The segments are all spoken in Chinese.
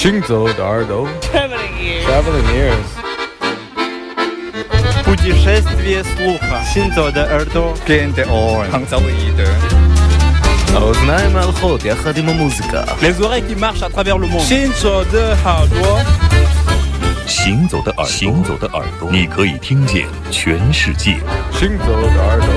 行走的耳朵 Traveling ears. Traveling ears Путешествие слуха. Синзо де Эрдо. Кенте Орен. האוזניים הלכות יחד עם המוזיקה Les oreilles qui marchent à travers le monde. 新手的耳朵。行走的耳朵，行走的耳朵，你可以听见全世界。行走的耳朵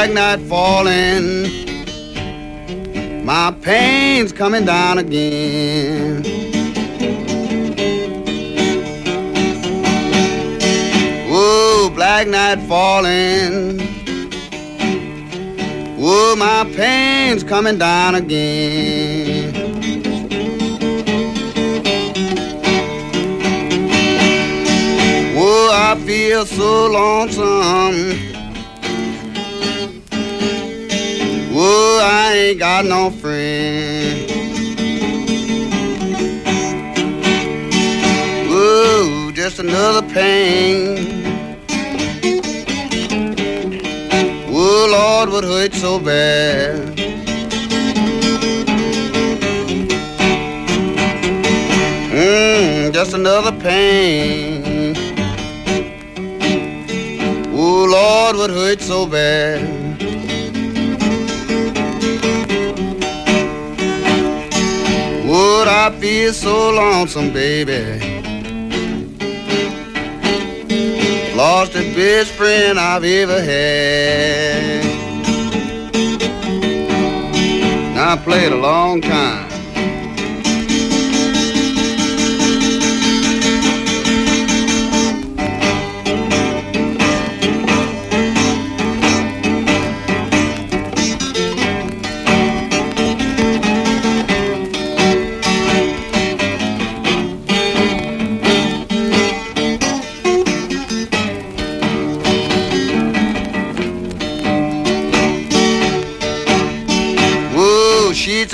Black night falling. My pain's coming down again. Whoa, black night falling. Whoa, my pain's coming down again. Whoa, I feel so lonesome. I ain't got no friend. Whoa, just another pain. Whoa, Lord, what hurt so bad? Mmm, just another pain. Oh Lord, what hurt so bad? Feel so lonesome, baby? Lost the best friend I've ever had. Now I played a long time.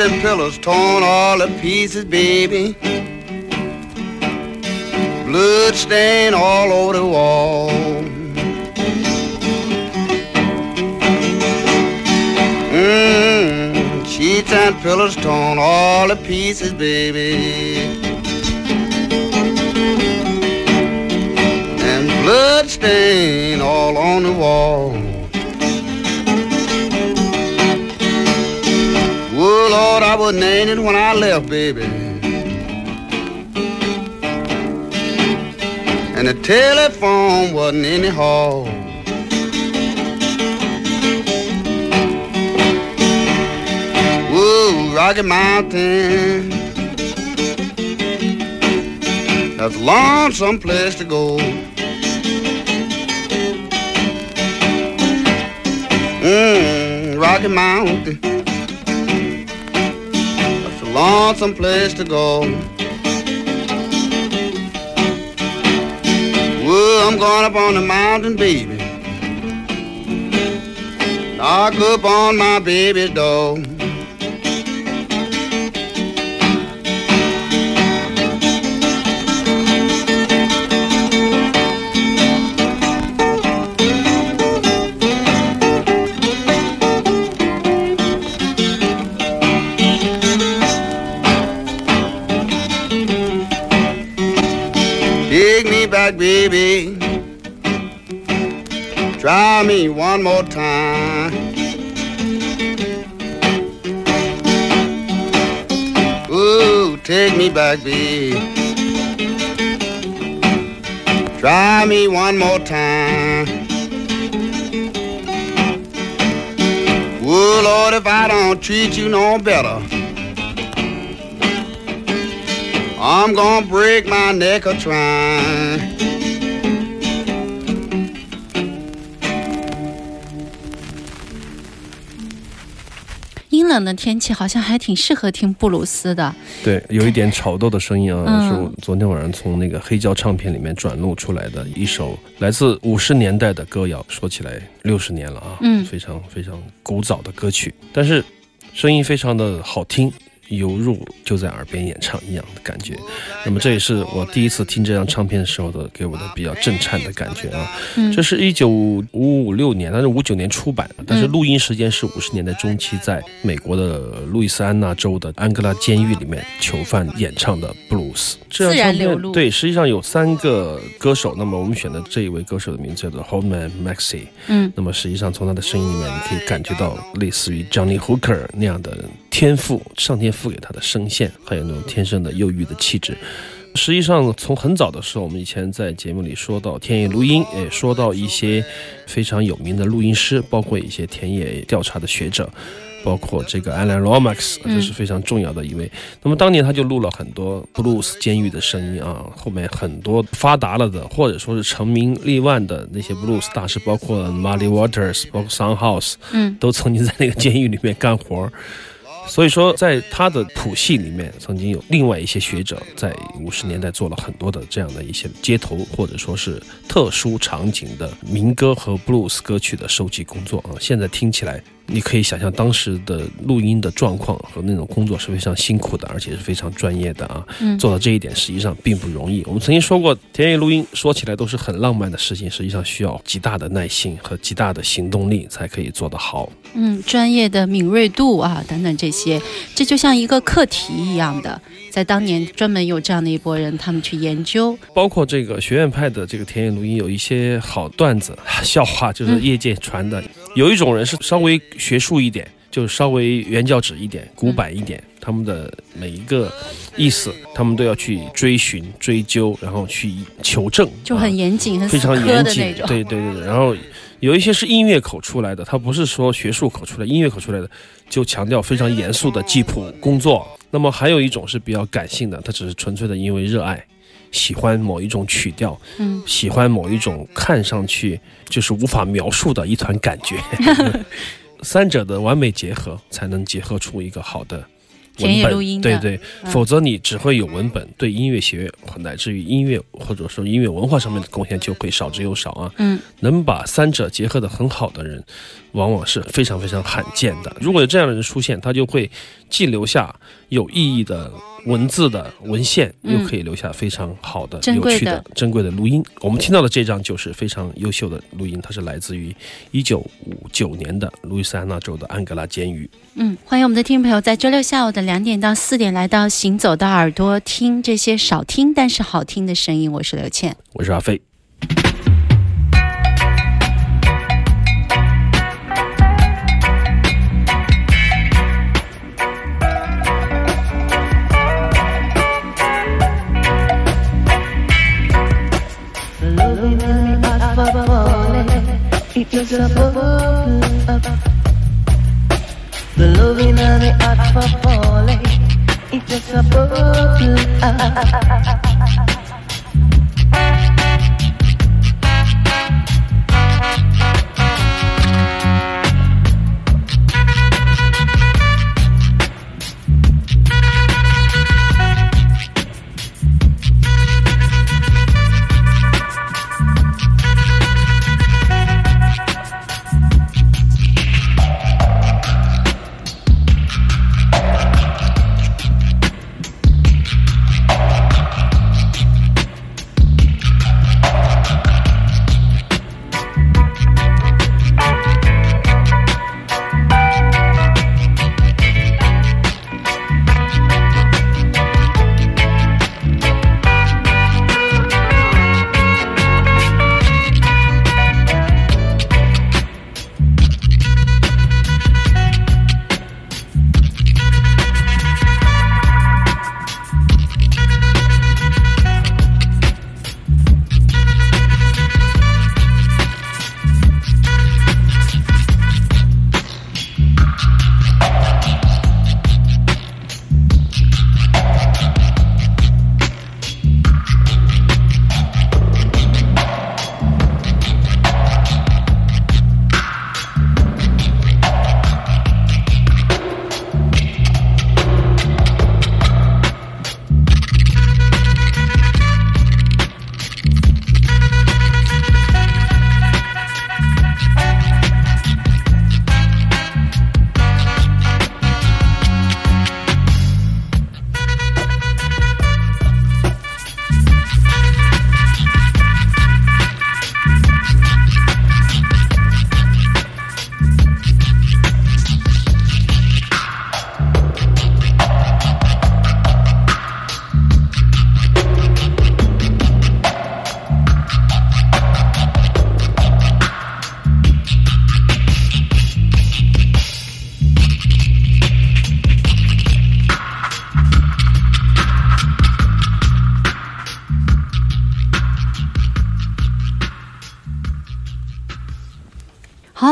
And pillows torn all to pieces, baby. Blood stain all over the wall. Mmm, sheets and pillows torn all to pieces, baby. And blood stain all on the wall. I was named when I left, baby. And the telephone wasn't in the hall. Whoa, Rocky Mountain. That's a lonesome place to go. Mmm, Rocky Mountain. Lonesome place to go. Well, I'm going up on the mountain, baby. Knock up on my baby's door. More time. Ooh, take me back, baby. Try me one more time. Ooh, Lord, if I don't treat you no better. I'm gonna break my neck a trying. 冷的天气，好像还挺适合听布鲁斯的。对，有一点吵斗的声音啊，嗯是我昨天晚上从那个黑胶唱片里面转录出来的一首来自五十年代的歌谣。说起来六十年了啊，嗯非常非常古早的歌曲，但是声音非常的好听。犹如就在耳边演唱一样的感觉，那么这也是我第一次听这张唱片的时候的给我的比较震颤的感觉啊。嗯这是一九五五六年，但是五九年出版的，但是录音时间是五十年代中期，在美国的路易斯安那州的安哥拉监狱里面囚犯演唱的布鲁斯。这张唱自然流露片对，实际上有三个歌手，那么我们选的这一位歌手的名字叫做 Holman Maxey。嗯那么实际上从他的声音里面，你可以感觉到类似于 Johnny Hooker 那样的天赋，上天赋给他的声线，还有那种天生的忧郁的气质。实际上，从很早的时候，我们以前在节目里说到田野录音，也说到一些非常有名的录音师，包括一些田野调查的学者，包括这个 Alan Lomax，嗯这是非常重要的一位。那么当年他就录了很多布鲁斯监狱的声音啊，后面很多发达了的，或者说是成名立万的那些布鲁斯大师，包括 Muddy Waters，包括 Soundhouse，嗯都曾经在那个监狱里面干活儿。所以说，在他的谱系里面，曾经有另外一些学者在五十年代做了很多的这样的一些街头或者说是特殊场景的民歌和 blues 歌曲的收集工作啊。现在听起来，你可以想象当时的录音的状况和那种工作是非常辛苦的，而且是非常专业的啊。嗯做到这一点实际上并不容易。我们曾经说过，田野录音说起来都是很浪漫的事情，实际上需要极大的耐心和极大的行动力才可以做得好。嗯，专业的敏锐度啊，等等这些，这就像一个课题一样的，在当年专门有这样的一拨人，他们去研究。包括这个学院派的这个田野录音有一些好段子、笑话，就是业界传的。有一种人是稍微学术一点，就稍微原教旨一点、古板一点，他们的每一个意思，他们都要去追寻、追究，然后去求证，就啊很严谨、很非常严谨的那，种。对对对对。然后有一些是音乐口出来的，他不是说学术口出来，音乐口出来的就强调非常严肃的记谱工作。那么还有一种是比较感性的，他只是纯粹的因为热爱。喜欢某一种曲调，嗯，喜欢某一种看上去就是无法描述的一团感觉，三者的完美结合，才能结合出一个好的文本。对对，嗯。否则你只会有文本，对音乐学乃至于音乐或者说音乐文化上面的贡献就会少之又少啊。嗯，能把三者结合的很好的人，往往是非常非常罕见的。如果有这样的人出现，他就会既留下有意义的文字的文献，嗯又可以留下非常好的、珍贵的有趣的、珍贵的录音。我们听到的这张就是非常优秀的录音，它是来自于一九五九年的路易斯安那州的安格拉监狱。嗯，欢迎我们的听众朋友在周六下午的两点到四点来到《行走的耳朵》，听这些少听但是好听的声音。我是刘倩。我是阿飞。gives it up, up. The loving in the act for falling, It's just a bubble.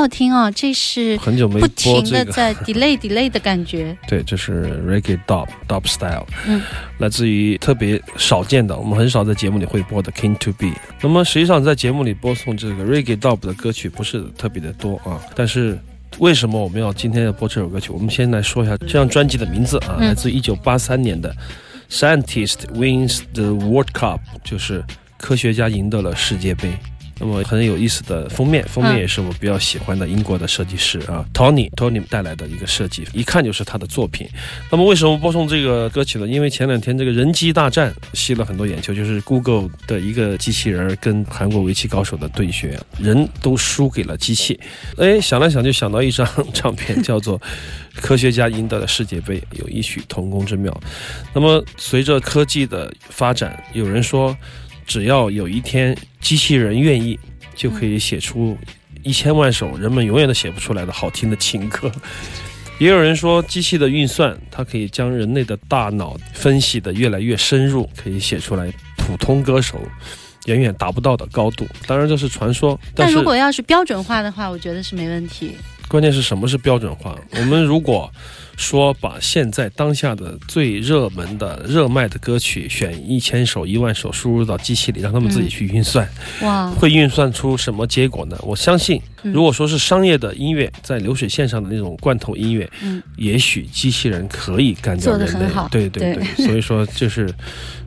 好好听哦，这是很久没不播这个。停的在 delay delay 的感觉。对，这是 Reggae Dub Dub Style，嗯，来自于特别少见的，我们很少在节目里会播的 King to Be。那么实际上在节目里播送这个 Reggae Dub 的歌曲不是特别的多啊，但是。为什么我们要今天要播这首歌曲？我们先来说一下这张专辑的名字啊，嗯来自一九八三年的 Scientist Wins the World Cup，就是科学家赢得了世界杯。那么很有意思的封面，封面也是我比较喜欢的英国的设计师啊，Tony Tony 带来的一个设计，一看就是他的作品。那么为什么播送这个歌曲呢？因为前两天这个人机大战吸了很多眼球，就是 Google 的一个机器人跟韩国围棋高手的对决，人都输给了机器。哎，想来想就想到一张唱片，叫做《科学家赢得了世界杯》，有异曲同工之妙。那么随着科技的发展，有人说，只要有一天机器人愿意，就可以写出一千万首人们永远都写不出来的好听的情歌。也有人说，机器的运算，它可以将人类的大脑分析的越来越深入，可以写出来普通歌手远远达不到的高度。当然这是传说，但但如果要是标准化的话，我觉得是没问题。关键是什么是标准化？我们如果说把现在当下的最热门的、热卖的歌曲选一千首、一万首输入到机器里，让他们自己去运算，哇，会运算出什么结果呢？我相信，嗯。如果说是商业的音乐，在流水线上的那种罐头音乐，嗯。也许机器人可以干掉人类。很好。对对对。对，所以说就是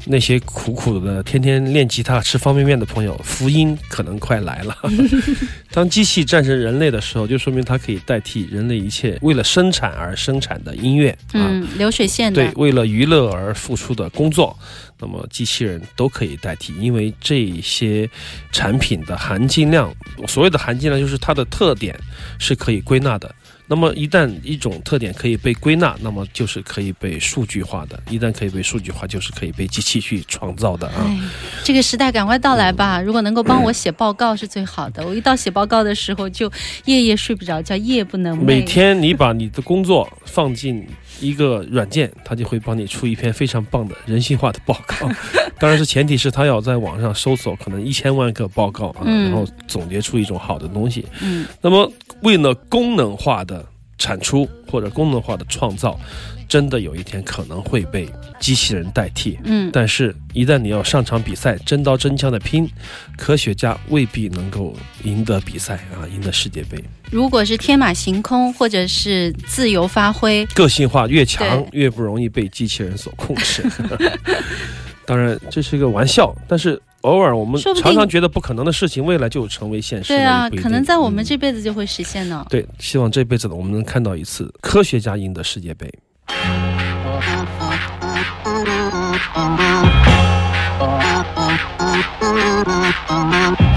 那些苦苦的天天练吉他、吃方便面的朋友，福音可能快来了。当机器战胜人类的时候，就说明它可以代替人类一切为了生产而生产的音乐啊。嗯，流水线的对，，为了娱乐而付出的工作，那么机器人都可以代替，因为这些产品的含金量，所谓的含金量就是它的特点是可以归纳的。那么一旦一种特点可以被归纳，那么就是可以被数据化的。一旦可以被数据化，就是可以被机器去创造的啊。哎，这个时代赶快到来吧！如果能够帮我写报告是最好的。我一到写报告的时候，就夜夜睡不着觉，夜不能寐。每天你把你的工作放进一个软件，它就会帮你出一篇非常棒的人性化的报告。当然是前提是他要在网上搜索可能一千万个报告啊，嗯然后总结出一种好的东西。嗯，那么为了功能化的产出或者功能化的创造，真的有一天可能会被机器人代替。嗯，但是，一旦你要上场比赛，真刀真枪的拼，科学家未必能够赢得比赛啊，赢得世界杯。如果是天马行空或者是自由发挥，个性化越强，越不容易被机器人所控制。当然，这是一个玩笑，但是偶尔我们常常觉得不可能的事情，未来就成为现实了。对啊可能在我们嗯这辈子就会实现呢。对，希望这辈子呢，我们能看到一次科学家赢得世界杯。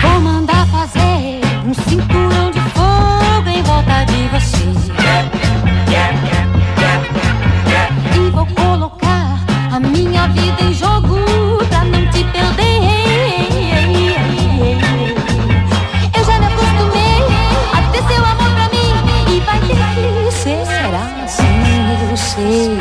Vou mandar fazer um cinturão de fogo em volta de você. see.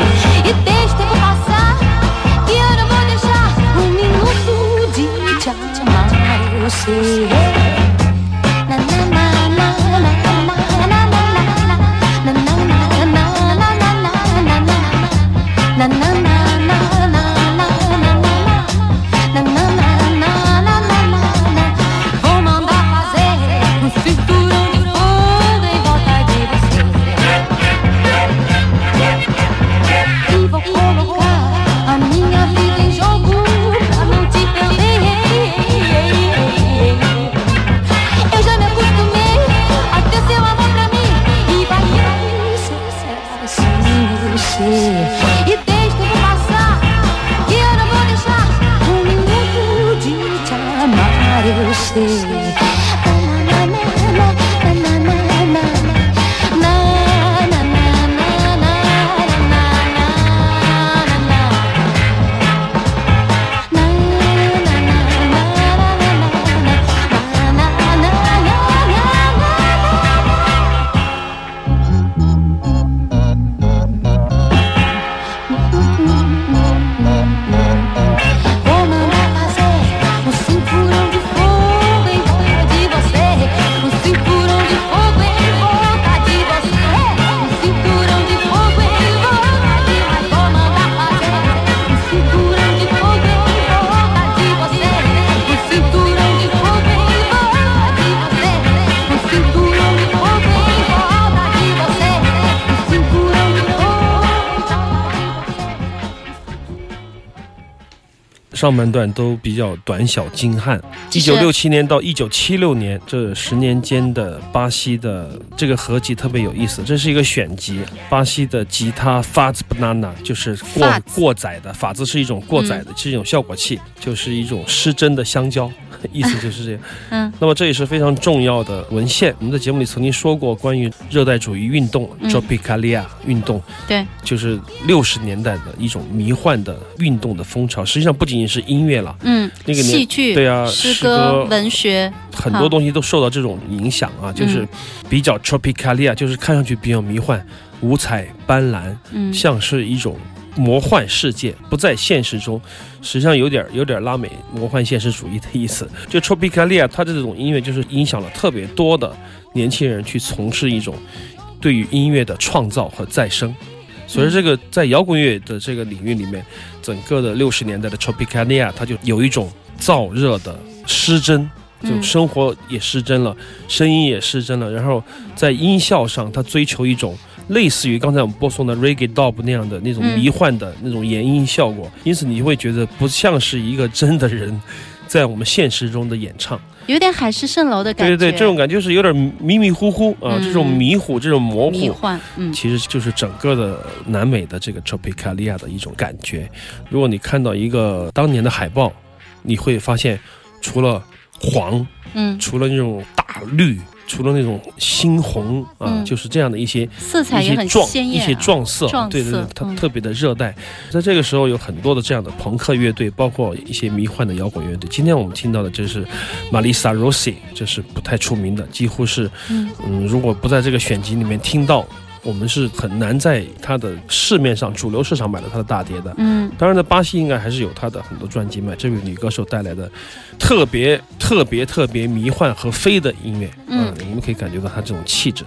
上半段都比较短小精悍。一九六七年到一九七六年这十年间的巴西的这个合集特别有意思，这是一个选集，巴西的吉他 Fats Banana 就是过过载的，法子是一种过载的，是一种效果器，就是一种失真的香蕉。意思就是这样。嗯，那么这也是非常重要的文献。我们在节目里曾经说过关于热带主义运动嗯 （Tropicalia） 运动，对，就是六十年代的一种迷幻的运动的风潮。实际上不仅仅是音乐了，嗯，那个戏剧、对啊诗诗歌文学，很多东西都受到这种影响啊，就是比较 Tropicalia，就是看上去比较迷幻、五彩斑斓，嗯，像是一种魔幻世界，不在现实中，实际上有点有点拉美魔幻现实主义的意思。就 Tropicalia，它这种音乐就是影响了特别多的年轻人去从事一种对于音乐的创造和再生。所以这个在摇滚乐的这个领域里面，整个的六十年代的 Tropicania，它就有一种燥热的失真。就嗯生活也失真了，声音也失真了，然后在音效上，它追求一种类似于刚才我们播送的 Reggae Dub 那样的那种嗯迷幻的那种延音效果，因此你会觉得不像是一个真的人在我们现实中的演唱。有点海市蜃楼的感觉，对对对，这种感觉就是有点迷迷糊糊啊，嗯这种迷糊，这种模糊。迷幻，嗯其实就是整个的南美的这个 Tropicalia 的一种感觉。如果你看到一个当年的海报，你会发现，除了黄，嗯，除了那种大绿，除了那种猩红啊，嗯就是这样的一些色彩也很一些撞鲜艳、啊，一些撞色，撞对对对它特别的热带。在这个时候有很多的这样的朋克乐队，包括一些迷幻的摇滚乐队。今天我们听到的就是 Marisa Rossi，这是不太出名的，几乎是嗯嗯，如果不在这个选集里面听到，我们是很难在它的市面上主流市场买到它的大碟的。嗯当然，在巴西应该还是有她的很多专辑卖。这位女歌手带来的特别特别特别迷幻和飞的音乐，嗯我们可以感觉到她这种气质。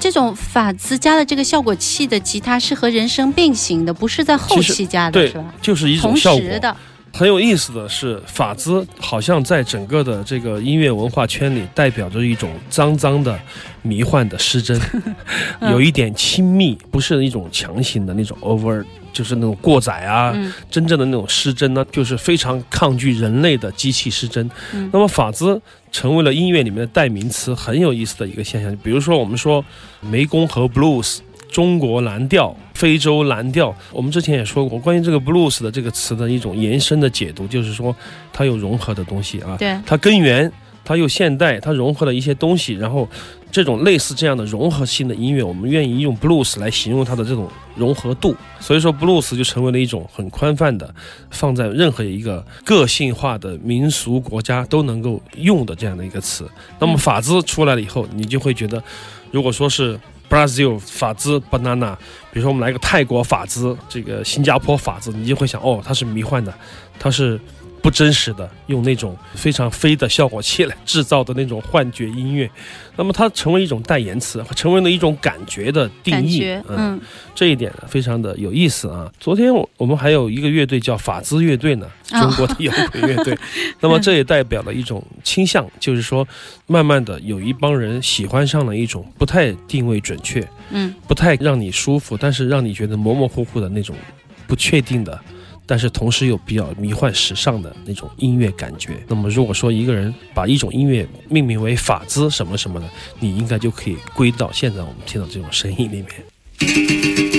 这种法兹加的这个效果器的吉他是和人声并行的，不是在后期加的，对是吧？，就是一种效果。时的，很有意思的是，法兹好像在整个的这个音乐文化圈里，代表着一种脏脏的、迷幻的失真，嗯有一点亲密，不是一种强行的那种 over，就是那种过载啊。嗯真正的那种失真呢，就是非常抗拒人类的机器失真。嗯那么法兹成为了音乐里面的代名词，很有意思的一个现象。比如说，我们说湄公河 blues。中国蓝调、非洲蓝调，我们之前也说过，关于这个 blues 的这个词的一种延伸的解读，就是说它有融合的东西啊，对，它根源，它又现代，它融合了一些东西，然后这种类似这样的融合性的音乐，我们愿意用 blues 来形容它的这种融合度，所以说 blues 就成为了一种很宽泛的，放在任何一个个性化的民俗国家都能够用的这样的一个词。那么法兹出来了以后，你就会觉得，如果说是 Brazil 法兹 banana，比如说我们来个泰国法兹，这个新加坡法兹，你就会想，哦，它是迷幻的，它是不真实的，用那种非常飞的效果器来制造的那种幻觉音乐，那么它成为一种代言词，成为了一种感觉的定义嗯这一点非常的有意思啊。昨天我我们还有一个乐队叫法兹乐队呢，哦 中国的摇滚乐队，那么这也代表了一种倾向，就是说，慢慢的有一帮人喜欢上了一种不太定位准确，嗯。不太让你舒服，但是让你觉得模模糊糊的那种不确定的，但是同时又比较迷幻时尚的那种音乐感觉。那么如果说一个人把一种音乐命名为法兹什么什么的，你应该就可以归到现在我们听到这种声音里面。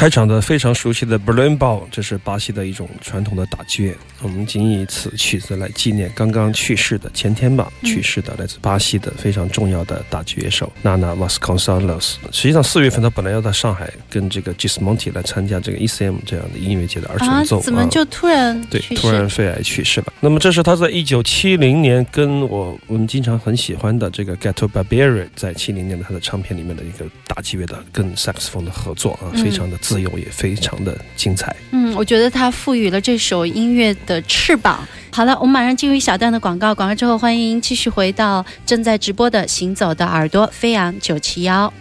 开场的非常熟悉的 Berlin Ball，这是巴西的一种传统的打击乐。我们仅以此曲子来纪念刚刚去世的前天吧去世的来自巴西的非常重要的打击乐手娜娜 Vasconcelos。实际上四月份他本来要在上海跟这个 Gismonti 来参加这个 ECM 这样的音乐节的二啊重奏，，怎么就突然对，突然肺癌去世了。那么这是他在一九七零年跟我我们经常很喜欢的这个 Gato Barbieri 在七零年的他的唱片里面的一个打击乐的跟萨克斯风的合作啊，嗯非常的自由，也非常的精彩。嗯，我觉得它赋予了这首音乐的翅膀。好了，我们马上进入一小段的广告，广告之后欢迎继续回到正在直播的《行走的耳朵》飞扬九七幺。